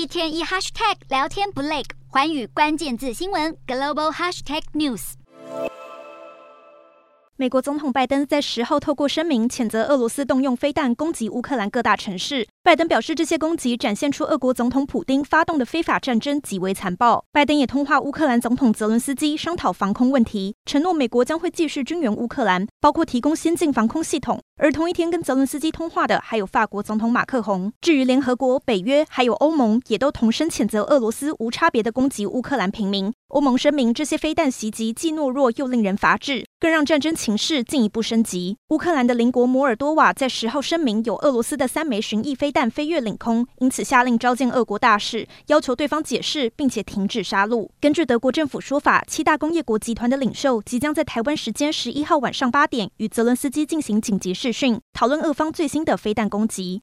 一天一 hashtag 聊天不累，寰宇关键字新闻 global hashtag news。美国总统拜登在十号透过声明谴责俄罗斯动用飞弹攻击乌克兰各大城市。拜登表示，这些攻击展现出俄国总统普丁发动的非法战争极为残暴。拜登也通话乌克兰总统泽伦斯基，商讨防空问题，承诺美国将会继续军援乌克兰，包括提供先进防空系统。而同一天跟泽伦斯基通话的还有法国总统马克宏。至于联合国、北约还有欧盟，也都同声谴责俄罗斯无差别的攻击乌克兰平民。欧盟声明，这些飞弹袭击既懦弱又令人发指，更让战争情势进一步升级。乌克兰的邻国摩尔多瓦在十号声明，有俄罗斯的三枚巡弋飞弹飞越领空，因此下令召见俄国大使，要求对方解释，并且停止杀戮。根据德国政府说法，七大工业国集团的领袖即将在台湾时间十一号晚上八点与泽伦斯基进行紧急讯，讨论俄方最新的飞弹攻击。